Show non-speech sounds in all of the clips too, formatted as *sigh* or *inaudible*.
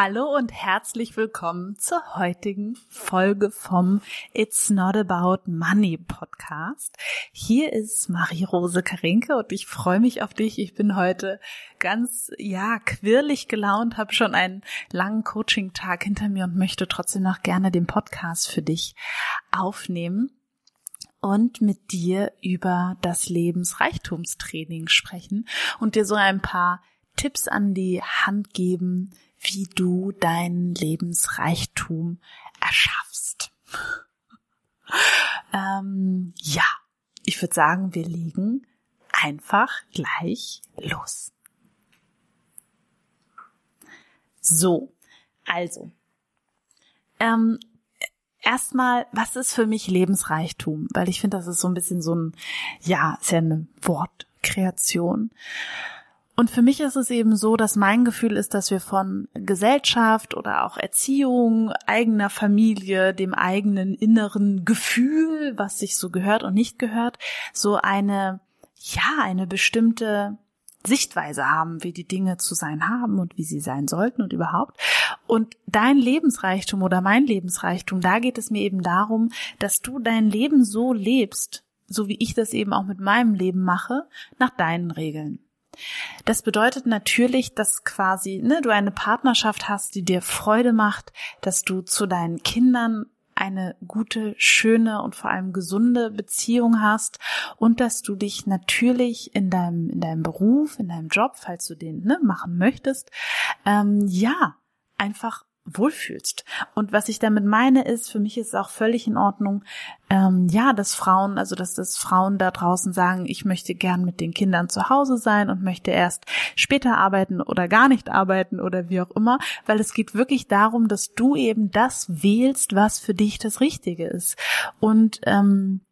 Hallo und herzlich willkommen zur heutigen Folge vom It's Not About Money Podcast. Hier ist Marie-Rose Karinke und ich freue mich auf dich. Ich bin heute ganz, ja, quirlig gelaunt, habe schon einen langen Coaching-Tag hinter mir und möchte trotzdem noch gerne den Podcast für dich aufnehmen und mit dir über das Lebensreichtumstraining sprechen und dir so ein paar Tipps an die Hand geben, wie du deinen Lebensreichtum erschaffst. *laughs* ähm, ja, ich würde sagen, wir legen einfach gleich los. So, also, ähm, erstmal, was ist für mich Lebensreichtum? Weil ich finde, das ist so ein bisschen so ein, ja, ist ja eine Wortkreation. Und für mich ist es eben so, dass mein Gefühl ist, dass wir von Gesellschaft oder auch Erziehung, eigener Familie, dem eigenen inneren Gefühl, was sich so gehört und nicht gehört, so eine, ja, eine bestimmte Sichtweise haben, wie die Dinge zu sein haben und wie sie sein sollten und überhaupt. Und dein Lebensreichtum oder mein Lebensreichtum, da geht es mir eben darum, dass du dein Leben so lebst, so wie ich das eben auch mit meinem Leben mache, nach deinen Regeln. Das bedeutet natürlich, dass quasi ne, du eine Partnerschaft hast, die dir Freude macht, dass du zu deinen Kindern eine gute, schöne und vor allem gesunde Beziehung hast und dass du dich natürlich in deinem in deinem Beruf, in deinem Job, falls du den ne, machen möchtest, ähm, ja einfach wohlfühlst. Und was ich damit meine ist, für mich ist es auch völlig in Ordnung, ähm, ja, dass Frauen, also dass das Frauen da draußen sagen, ich möchte gern mit den Kindern zu Hause sein und möchte erst später arbeiten oder gar nicht arbeiten oder wie auch immer, weil es geht wirklich darum, dass du eben das wählst, was für dich das Richtige ist. Und ähm,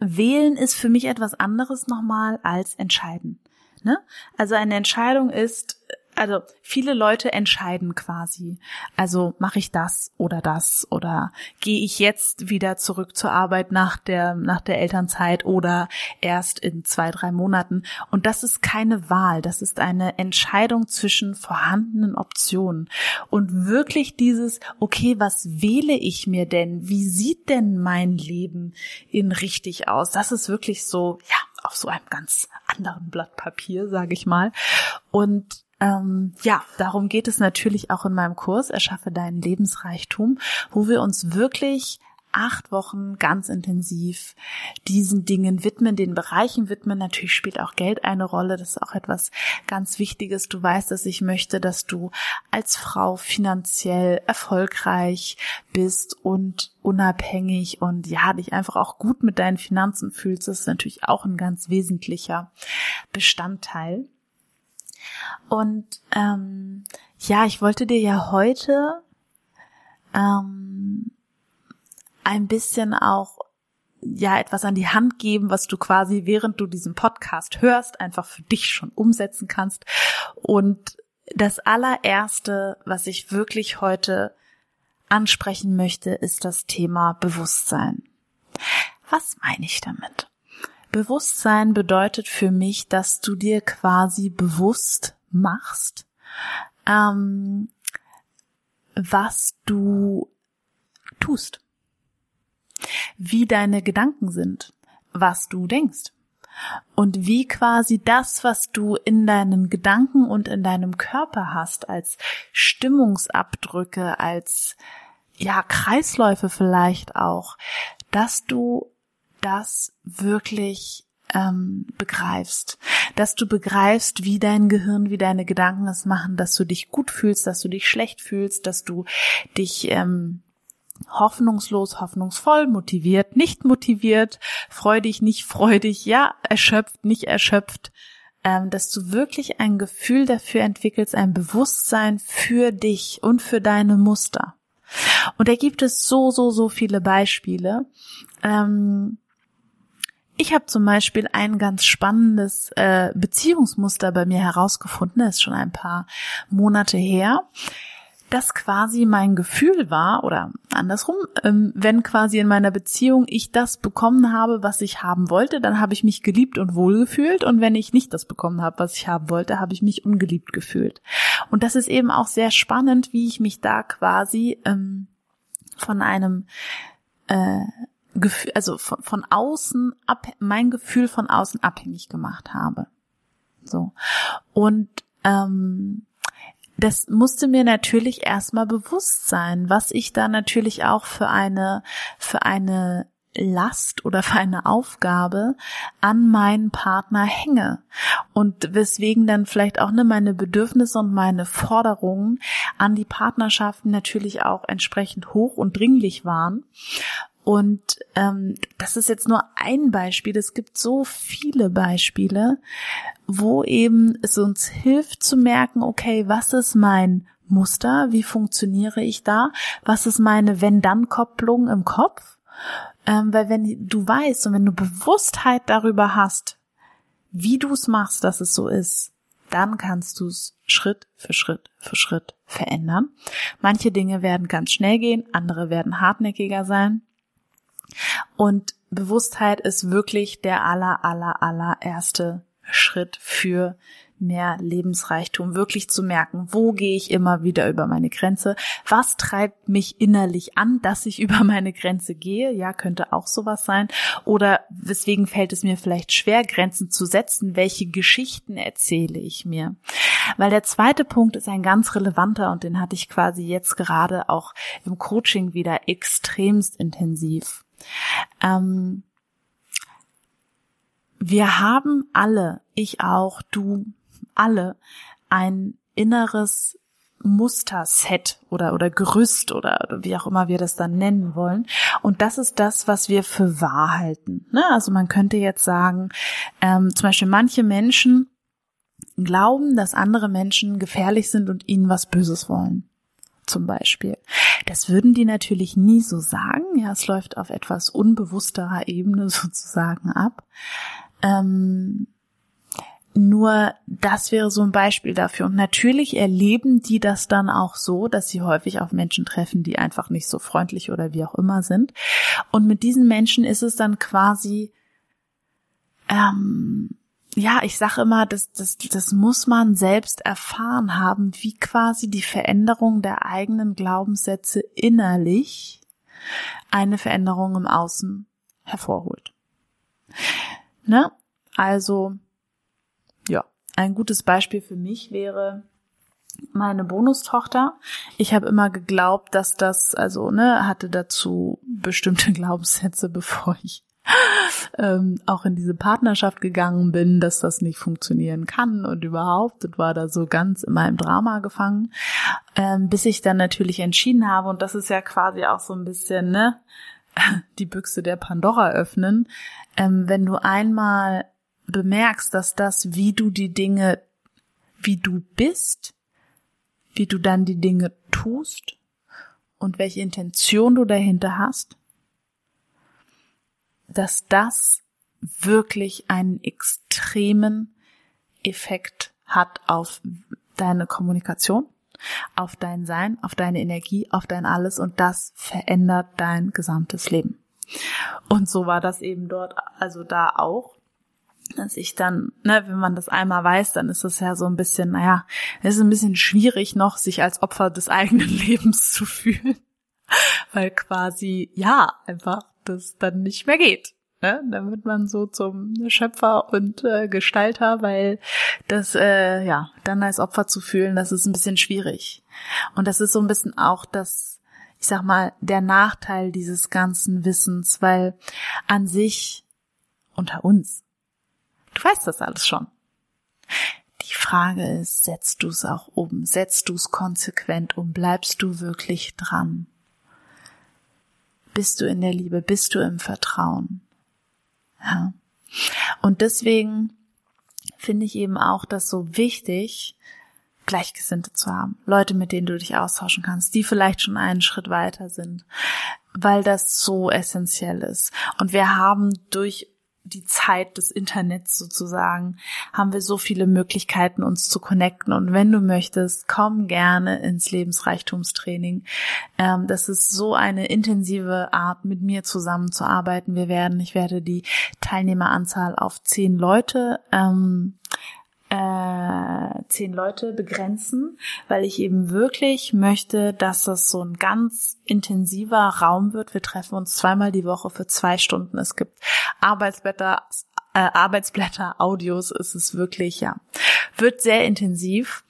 wählen ist für mich etwas anderes nochmal als entscheiden. Ne? Also eine Entscheidung ist, also viele Leute entscheiden quasi. Also mache ich das oder das oder gehe ich jetzt wieder zurück zur Arbeit nach der nach der Elternzeit oder erst in zwei drei Monaten. Und das ist keine Wahl, das ist eine Entscheidung zwischen vorhandenen Optionen und wirklich dieses okay, was wähle ich mir denn? Wie sieht denn mein Leben in richtig aus? Das ist wirklich so ja auf so einem ganz anderen Blatt Papier, sage ich mal. Und ähm, ja, darum geht es natürlich auch in meinem Kurs Erschaffe deinen Lebensreichtum, wo wir uns wirklich acht Wochen ganz intensiv diesen Dingen widmen, den Bereichen widmen. Natürlich spielt auch Geld eine Rolle. Das ist auch etwas ganz Wichtiges. Du weißt, dass ich möchte, dass du als Frau finanziell erfolgreich bist und unabhängig und ja, dich einfach auch gut mit deinen Finanzen fühlst. Das ist natürlich auch ein ganz wesentlicher Bestandteil. Und ähm, ja, ich wollte dir ja heute ähm, ein bisschen auch ja etwas an die Hand geben, was du quasi während du diesen Podcast hörst, einfach für dich schon umsetzen kannst. Und das allererste, was ich wirklich heute ansprechen möchte, ist das Thema Bewusstsein. Was meine ich damit? Bewusstsein bedeutet für mich, dass du dir quasi bewusst machst, ähm, was du tust, wie deine Gedanken sind, was du denkst. Und wie quasi das, was du in deinen Gedanken und in deinem Körper hast, als Stimmungsabdrücke, als ja Kreisläufe vielleicht auch, dass du das wirklich ähm, begreifst, dass du begreifst, wie dein Gehirn, wie deine Gedanken es machen, dass du dich gut fühlst, dass du dich schlecht fühlst, dass du dich ähm, hoffnungslos, hoffnungsvoll, motiviert, nicht motiviert, freudig, nicht freudig, ja, erschöpft, nicht erschöpft, ähm, dass du wirklich ein Gefühl dafür entwickelst, ein Bewusstsein für dich und für deine Muster. Und da gibt es so, so, so viele Beispiele. Ähm, ich habe zum Beispiel ein ganz spannendes äh, Beziehungsmuster bei mir herausgefunden, das ist schon ein paar Monate her das quasi mein Gefühl war oder andersrum, ähm, wenn quasi in meiner Beziehung ich das bekommen habe, was ich haben wollte, dann habe ich mich geliebt und wohlgefühlt und wenn ich nicht das bekommen habe, was ich haben wollte, habe ich mich ungeliebt gefühlt. Und das ist eben auch sehr spannend, wie ich mich da quasi ähm, von einem äh, also von, von außen ab, mein Gefühl von außen abhängig gemacht habe. So. Und ähm, das musste mir natürlich erstmal bewusst sein, was ich da natürlich auch für eine, für eine Last oder für eine Aufgabe an meinen Partner hänge. Und weswegen dann vielleicht auch ne meine Bedürfnisse und meine Forderungen an die Partnerschaften natürlich auch entsprechend hoch und dringlich waren und ähm, das ist jetzt nur ein Beispiel. Es gibt so viele Beispiele, wo eben es uns hilft zu merken, okay, was ist mein Muster? Wie funktioniere ich da? Was ist meine Wenn-Dann-Kopplung im Kopf? Ähm, weil wenn du weißt und wenn du Bewusstheit darüber hast, wie du es machst, dass es so ist, dann kannst du es Schritt für Schritt für Schritt verändern. Manche Dinge werden ganz schnell gehen, andere werden hartnäckiger sein. Und Bewusstheit ist wirklich der aller, aller, allererste Schritt für mehr Lebensreichtum, wirklich zu merken, wo gehe ich immer wieder über meine Grenze, was treibt mich innerlich an, dass ich *laughs* über meine Grenze gehe, ja, könnte auch sowas sein, oder weswegen fällt es mir vielleicht schwer, Grenzen zu setzen, welche Geschichten erzähle ich mir. Weil der zweite Punkt ist ein ganz relevanter und den hatte ich quasi jetzt gerade auch im Coaching wieder extremst intensiv. Ähm, wir haben alle, ich auch, du, alle, ein inneres Musterset oder, oder Gerüst oder, wie auch immer wir das dann nennen wollen. Und das ist das, was wir für wahr halten. Ne? Also man könnte jetzt sagen, ähm, zum Beispiel manche Menschen glauben, dass andere Menschen gefährlich sind und ihnen was Böses wollen zum Beispiel. Das würden die natürlich nie so sagen. Ja, es läuft auf etwas unbewussterer Ebene *laughs* sozusagen ab. Ähm, nur das wäre so ein Beispiel dafür. Und natürlich erleben die das dann auch so, dass sie häufig auf Menschen treffen, die einfach nicht so freundlich oder wie auch immer sind. Und mit diesen Menschen ist es dann quasi ähm, ja, ich sage immer, das, das, das muss man selbst erfahren haben, wie quasi die Veränderung der eigenen Glaubenssätze innerlich eine Veränderung im Außen hervorholt. Ne? Also, ja, ein gutes Beispiel für mich wäre meine Bonustochter. Ich habe immer geglaubt, dass das, also, ne, hatte dazu bestimmte *laughs* Glaubenssätze, bevor ich *laughs* ähm, auch in diese Partnerschaft gegangen bin, dass das nicht funktionieren kann und überhaupt. Und war da so ganz in meinem Drama gefangen, ähm, bis ich dann natürlich entschieden habe und das ist ja quasi auch so ein bisschen ne *laughs* die Büchse der Pandora öffnen, ähm, wenn du einmal bemerkst, dass das, wie du die Dinge, wie du bist, wie du dann die Dinge tust und welche Intention du dahinter hast, dass das wirklich einen extremen Effekt hat auf deine Kommunikation, auf dein Sein, auf deine Energie, auf dein alles und das verändert dein gesamtes Leben. Und so war das eben dort, also da auch, dass ich dann, ne, wenn man das einmal weiß, dann ist es ja so ein bisschen, naja, es ist ein bisschen schwierig noch, sich als Opfer des eigenen *laughs* Lebens zu fühlen, weil quasi, ja, einfach das dann nicht mehr geht. Ne? Dann wird man so zum Schöpfer und äh, Gestalter, weil das, äh, ja, dann als Opfer zu fühlen, das ist ein bisschen schwierig. Und das ist so ein bisschen auch das, ich sag mal, der Nachteil dieses ganzen Wissens, weil an sich unter uns, du weißt das alles schon. Die Frage ist, setzt du es auch um? Setzt du es konsequent um? Bleibst du wirklich dran? Bist du in der Liebe? Bist du im Vertrauen? Ja. Und deswegen finde ich eben auch das so wichtig, Gleichgesinnte zu haben. Leute, mit denen du dich austauschen kannst, die vielleicht schon einen Schritt weiter sind, weil das so essentiell ist. Und wir haben durch die Zeit des Internets sozusagen, haben wir so viele Möglichkeiten, uns zu connecten. Und wenn du möchtest, komm gerne ins Lebensreichtumstraining. Ähm, das ist so eine intensive Art, mit mir zusammenzuarbeiten. Wir werden, ich werde die Teilnehmeranzahl auf zehn Leute ähm, äh, zehn Leute begrenzen, weil ich eben wirklich möchte, dass das so ein ganz intensiver Raum wird. Wir treffen uns zweimal die Woche für zwei Stunden. Es gibt Arbeitsblätter, äh, Arbeitsblätter, Audios. Es ist wirklich, ja, wird sehr intensiv.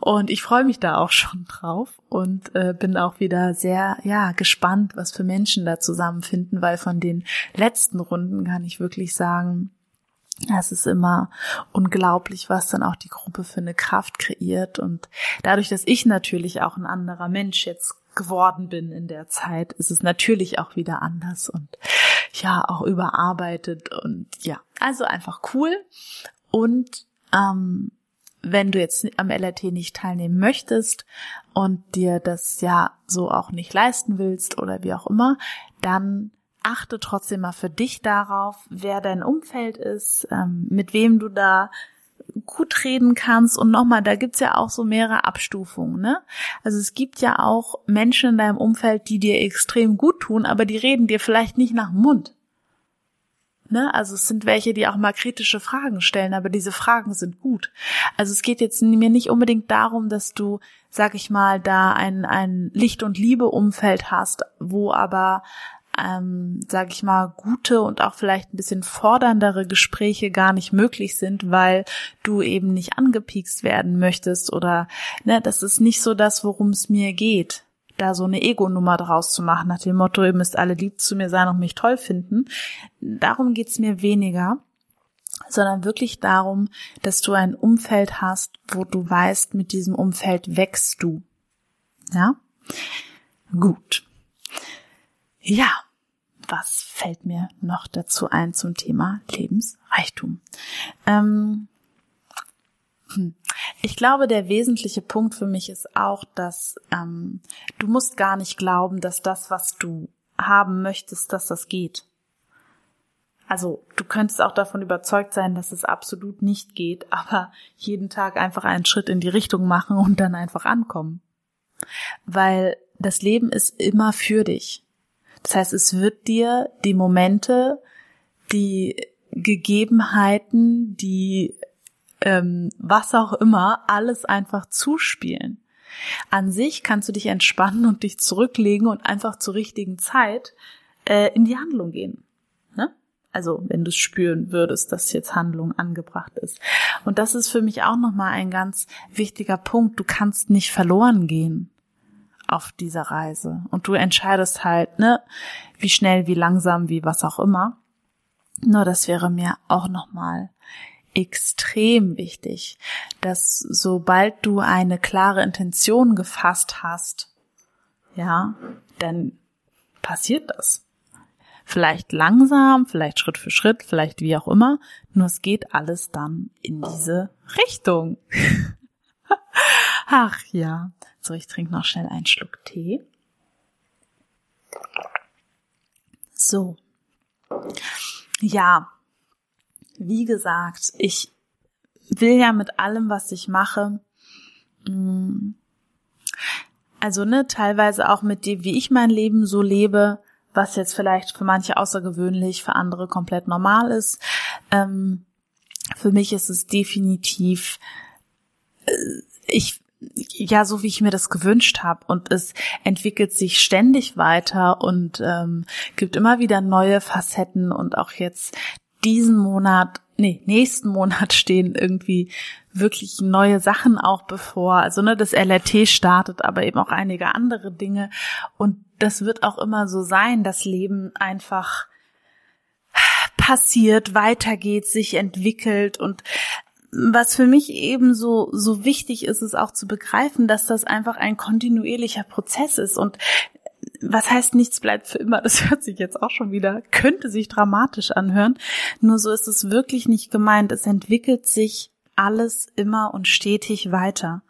Und ich freue mich da auch schon drauf und äh, bin auch wieder sehr, ja, gespannt, was für Menschen da zusammenfinden, weil von den letzten Runden kann ich wirklich sagen, es ist immer unglaublich, was dann auch die Gruppe für eine Kraft kreiert. Und dadurch, dass ich natürlich auch ein anderer Mensch jetzt geworden bin in der Zeit, ist es natürlich auch wieder anders und ja, auch überarbeitet und ja, also einfach cool. Und ähm, wenn du jetzt am LRT nicht teilnehmen möchtest und dir das ja so auch nicht leisten willst oder wie auch immer, dann achte trotzdem mal für dich darauf, wer dein Umfeld ist, ähm, mit wem du da gut reden kannst und nochmal, da gibt's ja auch so mehrere Abstufungen, ne? Also es gibt ja auch Menschen in deinem Umfeld, die dir extrem gut tun, aber die reden dir vielleicht nicht nach dem Mund. Ne? Also es sind welche, die auch mal kritische Fragen stellen, aber diese Fragen sind gut. Also es geht jetzt mir nicht unbedingt darum, dass du, sag ich mal, da ein, ein Licht- und Liebe-Umfeld hast, wo aber ähm, sage ich mal, gute und auch vielleicht ein bisschen forderndere Gespräche gar nicht möglich sind, weil du eben nicht angepiekst werden möchtest oder ne, das ist nicht so das, worum es mir geht da so eine Ego-Nummer draus zu machen, nach dem Motto, ihr müsst alle lieb zu mir sein und mich toll finden. Darum geht's mir weniger, sondern wirklich darum, dass du ein Umfeld hast, wo du weißt, mit diesem Umfeld wächst du. Ja? Gut. Ja, was fällt mir noch dazu ein zum Thema Lebensreichtum? Ähm, hm. ich glaube, der wesentliche Punkt für mich ist auch, dass ähm, du musst gar nicht glauben, dass das, was du haben möchtest, dass das geht. Also du könntest auch davon überzeugt sein, dass es absolut nicht geht, aber jeden Tag einfach einen Schritt in die Richtung machen und dann einfach ankommen. Weil das Leben ist immer für dich. Das heißt, es wird dir die Momente, die Gegebenheiten, die ähm, was auch immer, alles einfach zuspielen. An sich kannst du dich entspannen und dich zurücklegen und einfach zur richtigen Zeit äh, in die Handlung gehen. Ne? Also wenn du spüren würdest, dass jetzt Handlung angebracht ist. Und das ist für mich auch nochmal ein ganz wichtiger Punkt. Du kannst nicht verloren gehen auf dieser Reise. Und du entscheidest halt, ne, wie schnell, wie langsam, wie was auch immer. Nur das wäre mir auch nochmal extrem wichtig, dass sobald du eine klare Intention gefasst hast, ja, dann passiert das. Vielleicht langsam, vielleicht Schritt für Schritt, vielleicht wie auch immer, nur es geht alles dann in diese Richtung. *laughs* Ach ja. So, ich trinke noch schnell einen Schluck Tee. So. Ja. Wie gesagt, ich will ja mit allem, was ich mache, mm, also ne, teilweise auch mit dem, wie ich mein Leben so lebe, was jetzt vielleicht für manche außergewöhnlich, für andere komplett normal ist. Ähm, für mich ist es definitiv, äh, ich ja so wie ich mir das gewünscht habe und es entwickelt sich ständig weiter und ähm, gibt immer wieder neue Facetten und auch jetzt diesen Monat, nee, nächsten Monat *laughs* stehen irgendwie wirklich neue Sachen auch bevor. Also ne, das LRT startet, aber eben auch einige andere Dinge und das wird auch immer so sein, das Leben einfach passiert, weitergeht, sich entwickelt und was für mich eben so, so wichtig ist, ist auch zu begreifen, dass das einfach ein kontinuierlicher Prozess ist und was heißt nichts bleibt für immer? Das *laughs* hört sich jetzt auch schon wieder, könnte sich dramatisch anhören. Nur so ist es wirklich nicht gemeint. Es entwickelt sich alles immer und stetig weiter.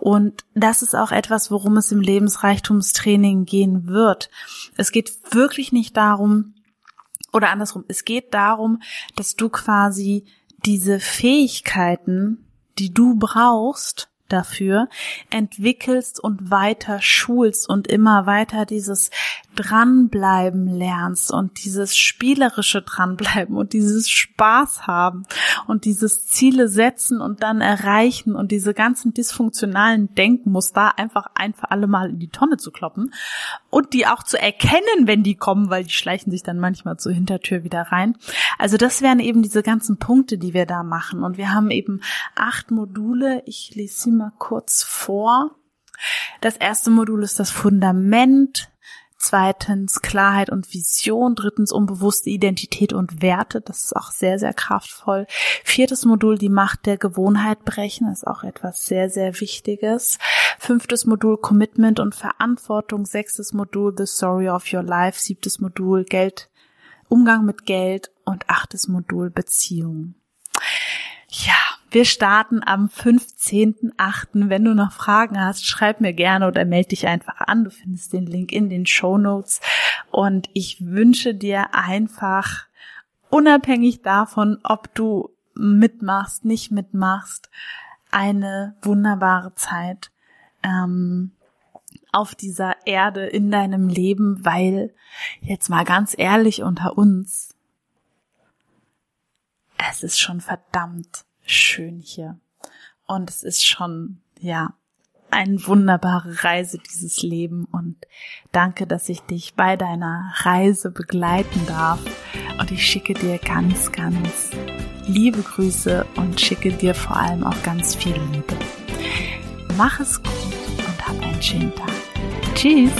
Und das ist auch etwas, worum es im Lebensreichtumstraining gehen wird. Es geht wirklich nicht darum, oder andersrum, es geht darum, dass du quasi diese Fähigkeiten, die du brauchst, dafür entwickelst und weiter schulst und immer weiter dieses dranbleiben lernst und dieses spielerische dranbleiben und dieses Spaß haben und dieses Ziele setzen und dann erreichen und diese ganzen dysfunktionalen Denkmuster einfach ein für alle Mal in die Tonne zu kloppen und die auch zu erkennen, wenn die kommen, weil die schleichen sich dann manchmal zur Hintertür wieder rein. Also das wären eben diese ganzen Punkte, die wir da machen und wir haben eben acht Module. Ich lese sie mal kurz vor. Das erste Modul ist das Fundament. Zweitens Klarheit und Vision. Drittens unbewusste Identität und Werte. Das ist auch sehr, sehr kraftvoll. Viertes Modul die Macht der Gewohnheit brechen. Das ist auch etwas sehr, sehr Wichtiges. Fünftes Modul Commitment und Verantwortung. Sechstes Modul The Story of Your Life. Siebtes Modul Geld, Umgang mit Geld. Und achtes Modul Beziehung. Wir starten am 15.8. Wenn du noch Fragen hast, schreib mir gerne oder melde dich einfach an. Du findest den Link in den Show Notes. Und ich wünsche dir einfach, unabhängig davon, ob du mitmachst, nicht mitmachst, eine wunderbare Zeit ähm, auf dieser Erde in deinem Leben, weil jetzt mal ganz ehrlich unter uns, es ist schon verdammt schön hier. Und es ist schon, ja, eine wunderbare Reise, dieses Leben. Und danke, dass ich dich bei deiner Reise begleiten darf. Und ich schicke dir ganz, ganz liebe Grüße und schicke dir vor allem auch ganz viel Liebe. Mach es gut und hab einen schönen Tag. Tschüss!